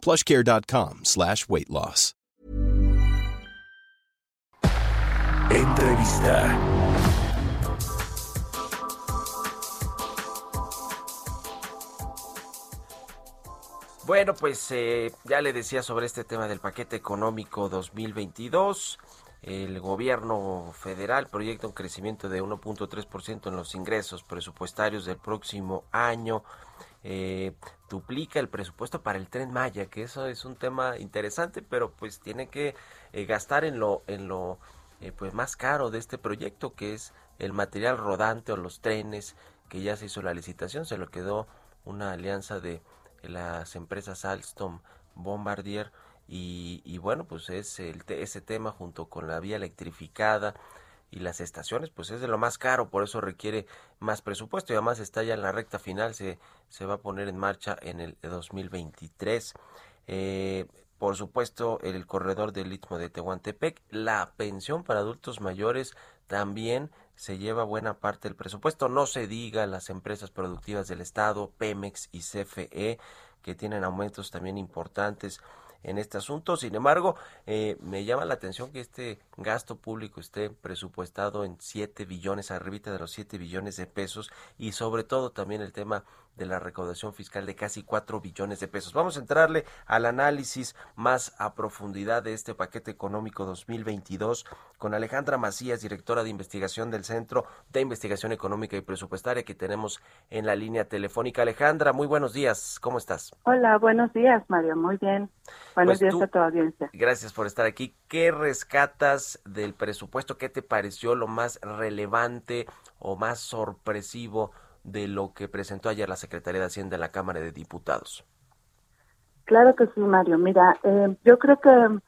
plushcare.com slash weight loss. Entrevista. Bueno, pues eh, ya le decía sobre este tema del paquete económico 2022. El gobierno federal proyecta un crecimiento de 1.3% en los ingresos presupuestarios del próximo año. Eh, duplica el presupuesto para el tren Maya, que eso es un tema interesante, pero pues tiene que eh, gastar en lo, en lo eh, pues más caro de este proyecto, que es el material rodante o los trenes, que ya se hizo la licitación, se lo quedó una alianza de las empresas Alstom Bombardier y, y bueno pues es ese tema junto con la vía electrificada y las estaciones pues es de lo más caro por eso requiere más presupuesto y además está ya en la recta final se, se va a poner en marcha en el 2023 eh, por supuesto el corredor del Istmo de Tehuantepec la pensión para adultos mayores también se lleva buena parte del presupuesto. No se diga las empresas productivas del Estado, Pemex y CFE, que tienen aumentos también importantes en este asunto. Sin embargo, eh, me llama la atención que este gasto público esté presupuestado en 7 billones, arribita de los 7 billones de pesos y sobre todo también el tema de la recaudación fiscal de casi 4 billones de pesos. Vamos a entrarle al análisis más a profundidad de este paquete económico 2022 con Alejandra Macías, directora de investigación del Centro de Investigación Económica y Presupuestaria que tenemos en la línea telefónica. Alejandra, muy buenos días, ¿cómo estás? Hola, buenos días, Mario, muy bien. Buenos pues días a toda audiencia. Gracias por estar aquí. ¿Qué rescatas del presupuesto? ¿Qué te pareció lo más relevante o más sorpresivo de lo que presentó ayer la Secretaría de Hacienda en la Cámara de Diputados. Claro que sí, Mario. Mira, eh, yo creo que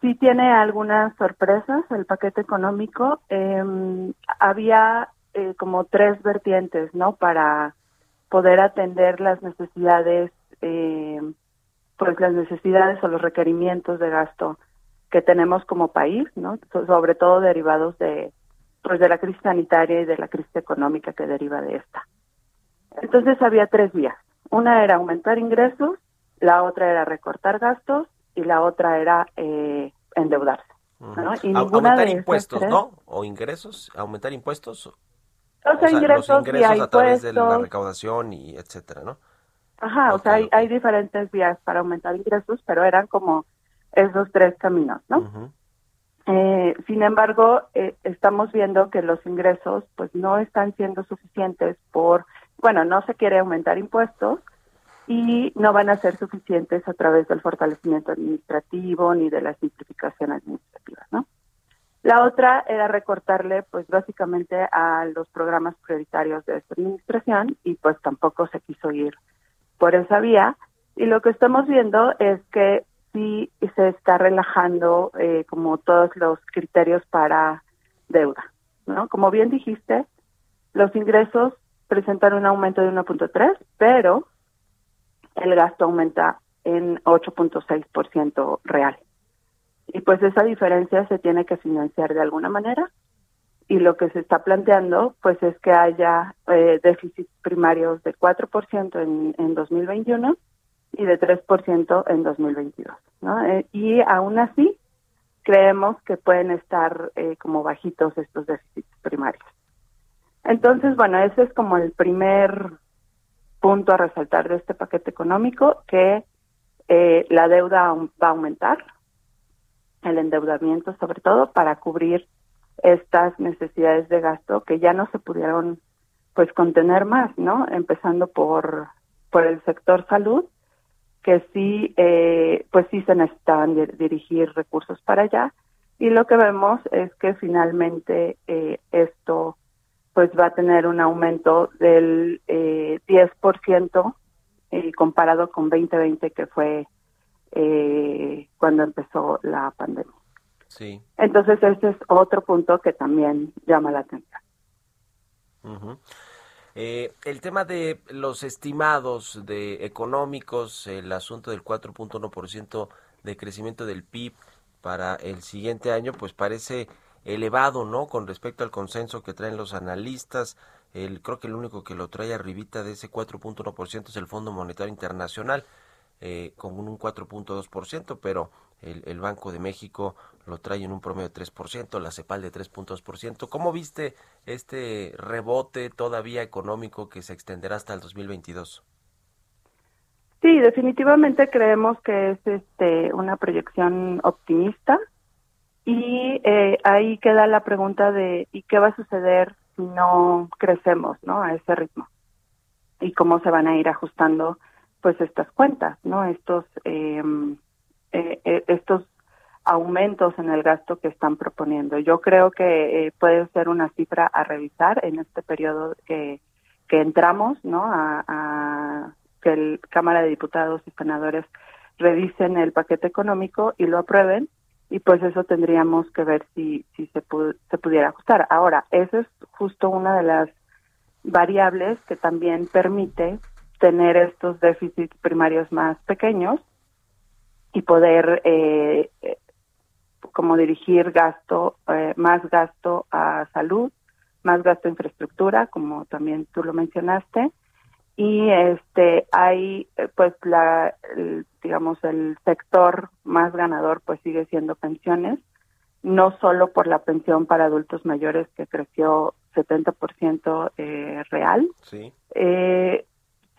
sí tiene algunas sorpresas el paquete económico. Em, había eh, como tres vertientes, ¿no? Para poder atender las necesidades, eh, pues las necesidades o los requerimientos de gasto que tenemos como país, ¿no? sobre todo derivados de pues de la crisis sanitaria y de la crisis económica que deriva de esta. Entonces había tres vías. Una era aumentar ingresos, la otra era recortar gastos y la otra era eh, endeudarse. aumentar impuestos, ¿no? O ingresos, aumentar impuestos. O sea, ingresos, los ingresos a través de la recaudación y etcétera, ¿no? Ajá, o sea, hay, hay, diferentes vías para aumentar ingresos, pero eran como esos tres caminos, ¿no? Eh, sin embargo, eh, estamos viendo que los ingresos pues no están siendo suficientes por, bueno, no se quiere aumentar impuestos y no van a ser suficientes a través del fortalecimiento administrativo ni de la simplificación administrativa, ¿no? La otra era recortarle pues básicamente a los programas prioritarios de esta administración y pues tampoco se quiso ir por esa vía y lo que estamos viendo es que sí se está relajando eh, como todos los criterios para deuda, ¿no? Como bien dijiste, los ingresos presentan un aumento de 1.3, pero el gasto aumenta en 8.6% real. Y pues esa diferencia se tiene que financiar de alguna manera y lo que se está planteando pues es que haya eh, déficits primarios de 4% en, en 2021 y de 3% en 2022. ¿no? Eh, y aún así, creemos que pueden estar eh, como bajitos estos déficits primarios. Entonces, bueno, ese es como el primer punto a resaltar de este paquete económico, que eh, la deuda va a aumentar, el endeudamiento sobre todo, para cubrir estas necesidades de gasto que ya no se pudieron pues contener más, ¿no? Empezando por, por el sector salud que sí, eh, pues sí se necesitaban dirigir recursos para allá. Y lo que vemos es que finalmente eh, esto pues va a tener un aumento del eh, 10% eh, comparado con 2020 que fue eh, cuando empezó la pandemia. Sí. Entonces ese es otro punto que también llama la atención. Eh, el tema de los estimados de económicos, el asunto del 4.1% de crecimiento del PIB para el siguiente año, pues parece elevado, ¿no? Con respecto al consenso que traen los analistas. El, creo que el único que lo trae arribita de ese 4.1% es el Fondo Monetario Internacional, eh, con un 4.2%, pero el, el, Banco de México lo trae en un promedio de 3%, la CEPAL de 3.2%. ¿Cómo viste este rebote todavía económico que se extenderá hasta el 2022? Sí, definitivamente creemos que es este una proyección optimista y eh, ahí queda la pregunta de ¿y qué va a suceder si no crecemos, no, a ese ritmo? Y cómo se van a ir ajustando, pues estas cuentas, no, estos eh, eh, estos aumentos en el gasto que están proponiendo. Yo creo que puede ser una cifra a revisar en este periodo que, entramos, ¿no? A, a que el Cámara de Diputados y Senadores revisen el paquete económico y lo aprueben y pues eso tendríamos que ver si, si se, se pudiera ajustar. Ahora, eso es justo una de las variables que también permite tener estos déficits primarios más pequeños y poder eh, como dirigir gasto, eh, más gasto a salud, más gasto a infraestructura, como también tú lo mencionaste, y este hay eh, pues la digamos el sector más ganador pues sigue siendo pensiones no solo por la pensión para adultos mayores que creció 70% eh, real sí. eh,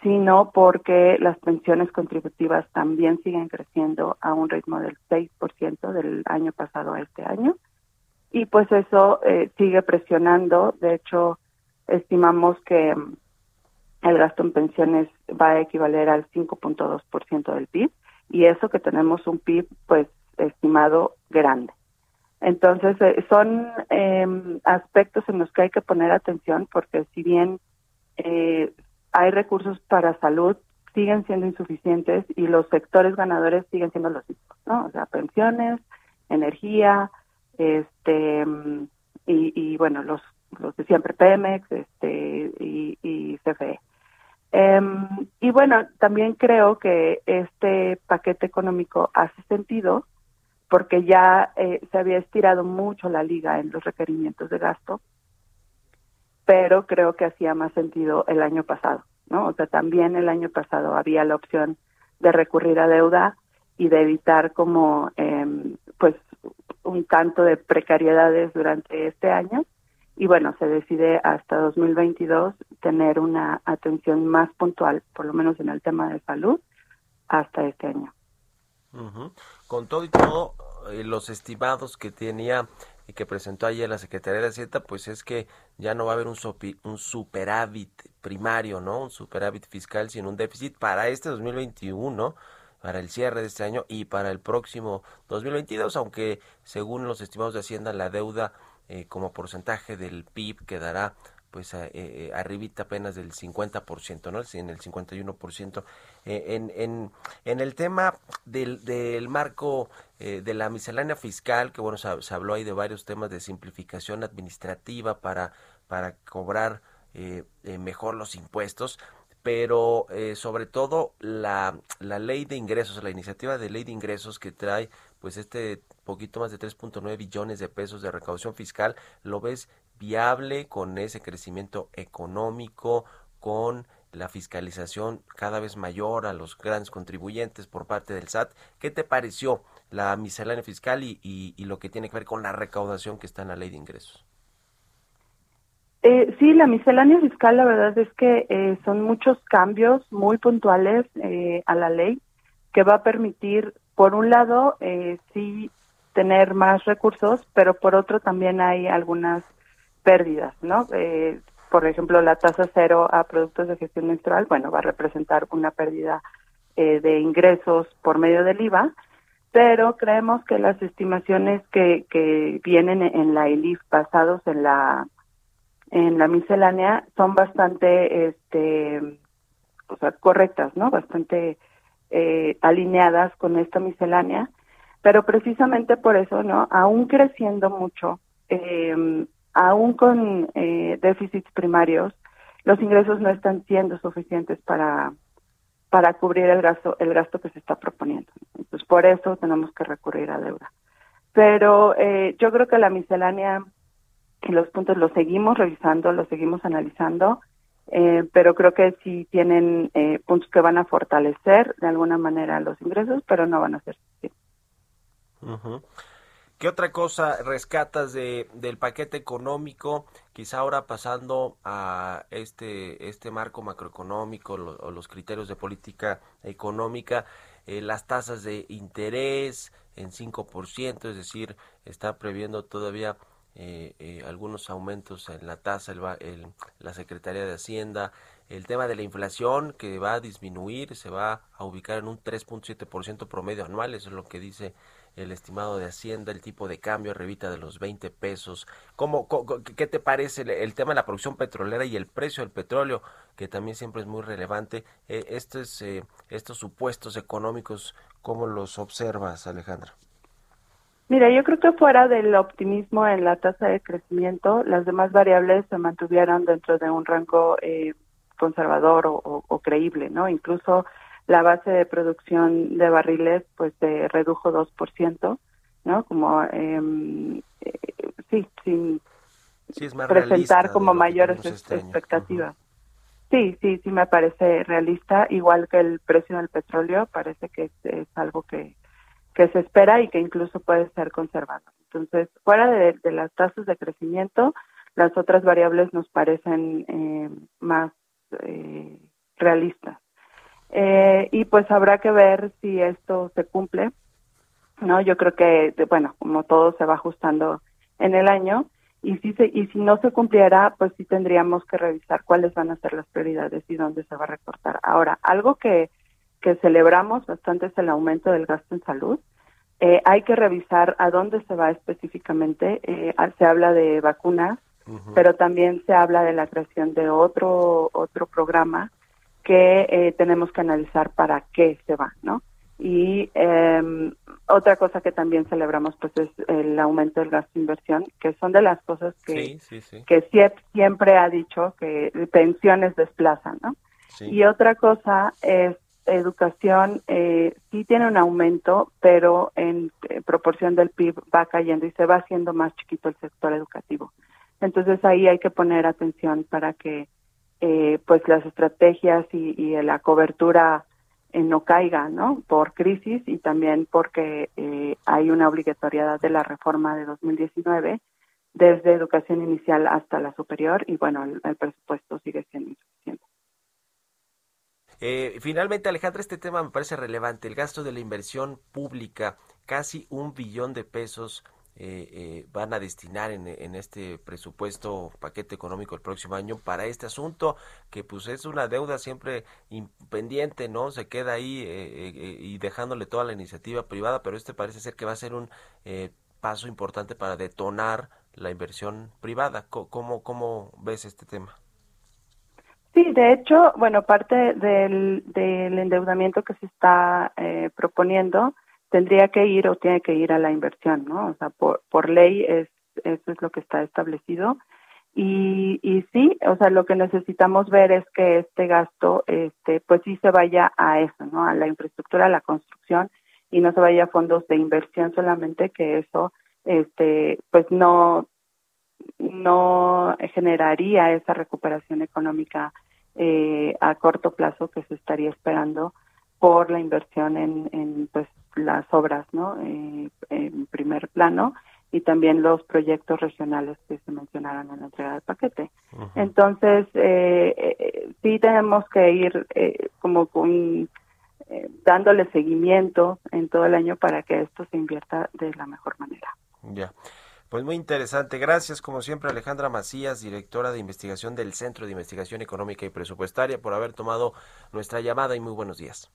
sino porque las pensiones contributivas también siguen creciendo a un ritmo del 6% del año pasado a este año y pues eso eh, sigue presionando de hecho estimamos que el gasto en pensiones va a equivaler al 5.2% del PIB y eso que tenemos un PIB pues estimado grande. Entonces eh, son eh, aspectos en los que hay que poner atención porque si bien eh, hay recursos para salud siguen siendo insuficientes y los sectores ganadores siguen siendo los mismos, ¿no? O sea, pensiones, energía, este y, y bueno los los de siempre Pemex, este y, CFE. Em, y bueno, también creo que este paquete económico hace sentido porque ya eh, se había estirado mucho la liga en los requerimientos de gasto, pero creo que hacía más sentido el año pasado, ¿no? O sea, también el año pasado había la opción de recurrir a deuda y de evitar como, eh, pues, un tanto de precariedades durante este año y bueno, se decide hasta 2022 tener una atención más puntual, por lo menos en el tema de salud, hasta este año. Con todo y todo, eh, los estimados que tenía y que presentó ayer la Secretaría de Hacienda, pues es que ya no va a haber un, un superávit primario, ¿no? Un superávit fiscal, sino un déficit para este 2021 para el cierre de este año y para el próximo 2022, aunque según los estimados de Hacienda la deuda eh, como porcentaje del PIB quedará pues eh, eh, arribita apenas del 50%, ¿no? En el 51%. Eh, en, en, en el tema del, del marco de la miscelánea fiscal, que bueno, se, habló ahí de varios temas de simplificación administrativa para, para cobrar mejor los impuestos, pero sobre todo la, la ley de ingresos, la iniciativa de ley de ingresos que trae pues este poquito más de 3.9 billones de pesos de recaudación fiscal, ¿lo ves viable con ese crecimiento económico, con la fiscalización cada vez mayor a los grandes contribuyentes por parte del SAT? ¿Qué te pareció la miscelánea fiscal y, lo que tiene que ver con la recaudación que está en la ley de ingresos? Eh, sí, la miscelánea fiscal, la verdad es que eh, son muchos cambios muy puntuales eh, a la ley que va a permitir, por un lado, sí tener más recursos, pero por otro también hay algunas pérdidas, ¿no? Eh, por ejemplo, la tasa cero a productos de gestión menstrual, bueno, va a representar una pérdida eh, de ingresos por medio del IVA, pero creemos que las estimaciones que, que vienen en la ELIF basados en la en la miscelánea son bastante este o sea, correctas, ¿no? Bastante eh, alineadas con esta miscelánea, pero precisamente por eso, ¿no? Aún creciendo mucho, eh, aún con eh, déficits primarios, los ingresos no están siendo suficientes para para cubrir el gasto el gasto que se está proponiendo. Entonces, por eso tenemos que recurrir a deuda. Pero eh, yo creo que la miscelánea y los puntos los seguimos revisando, los seguimos analizando, eh, pero creo que sí tienen eh, puntos que van a fortalecer de alguna manera los ingresos, pero no van a ser suficientes. ¿Qué otra cosa rescatas de, del paquete económico? Quizá ahora pasando a este, este marco macroeconómico o los criterios de política económica, eh, las tasas de interés en 5%, es decir, está previendo todavía eh, eh, algunos aumentos en la tasa, el, la Secretaría de Hacienda, el tema de la inflación que va a disminuir, se va a ubicar en un 3.7% promedio anual, eso es lo que dice el estimado de Hacienda, el tipo de cambio revita de los 20 pesos. ¿Cómo, qué te parece el, tema de la producción petrolera y el precio del petróleo, que también siempre es muy relevante? Eh, estos, eh, estos supuestos económicos, ¿cómo los observas, Alejandra? Mira, yo creo que fuera del optimismo en la tasa de crecimiento, las demás variables se mantuvieron dentro de un rango eh, conservador o, o, creíble, ¿no? Incluso la base de producción de barriles pues se redujo 2%, ¿no? Como eh, sí, sin presentar como mayores este expectativas. Sí, sí, sí me parece realista, igual que el precio del petróleo, parece que es, algo que, que se espera y que incluso puede ser conservado. Entonces, fuera de, las tasas de crecimiento, las otras variables nos parecen eh, más eh, realistas. Eh, y pues habrá que ver si esto se cumple, ¿no? Yo creo que, bueno, como todo se va ajustando en el año, y si, se, y si no se cumpliera, pues sí tendríamos que revisar cuáles van a ser las prioridades y dónde se va a recortar. Ahora, algo que, que celebramos bastante es el aumento del gasto en salud. Eh, hay que revisar a dónde se va específicamente. Eh, se habla de vacunas, pero también se habla de la creación de otro otro programa que eh, tenemos que analizar para qué se va, ¿no? Y eh, otra cosa que también celebramos pues es el aumento del gasto de inversión, que son de las cosas que, que siempre ha dicho que pensiones desplazan, ¿no? Y otra cosa es educación, eh, sí tiene un aumento, pero en proporción del PIB va cayendo y se va haciendo más chiquito el sector educativo. Entonces ahí hay que poner atención para que eh, pues las estrategias y, la cobertura eh, no caiga, ¿no? Por crisis y también porque eh, hay una obligatoriedad de la reforma de 2019 desde educación inicial hasta la superior y bueno, el, presupuesto sigue siendo insuficiente. finalmente, Alejandra, este tema me parece relevante. El gasto de la inversión pública, casi un billón de pesos eh, eh, van a destinar en, este presupuesto paquete económico el próximo año para este asunto que pues es una deuda siempre pendiente no se queda ahí eh, eh, y dejándole toda la iniciativa privada pero este parece ser que va a ser un paso importante para detonar la inversión privada. Cómo cómo ves este tema Sí, de hecho, bueno, parte del, del endeudamiento que se está proponiendo tendría que ir o tiene que ir a la inversión, ¿no? O sea, por, por ley es, eso es lo que está establecido. Y, y sí, o sea, lo que necesitamos ver es que este gasto, este, pues sí se vaya a eso, ¿no? A la infraestructura, a la construcción y no se vaya a fondos de inversión solamente, que eso, este, pues no, no generaría esa recuperación económica eh, a corto plazo que se estaría esperando por la inversión en, en pues las obras, ¿no? Eh, en primer plano y también los proyectos regionales que se mencionaron en la entrega del paquete. Entonces, eh, eh, sí tenemos que ir eh, como con, eh, dándole seguimiento en todo el año para que esto se invierta de la mejor manera. Ya. Pues muy interesante. Gracias, como siempre, Alejandra Macías, directora de investigación del Centro de Investigación Económica y Presupuestaria, por haber tomado nuestra llamada y muy buenos días.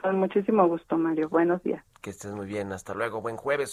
Con muchísimo gusto, Mario. Buenos días. Que estés muy bien. Hasta luego. Buen jueves.